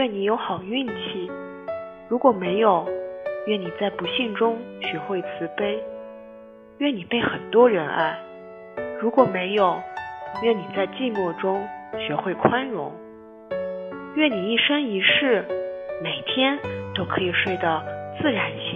愿你有好运气；如果没有，愿你在不幸中学会慈悲；愿你被很多人爱；如果没有，愿你在寂寞中学会宽容；愿你一生一世，每天都可以睡得自然醒。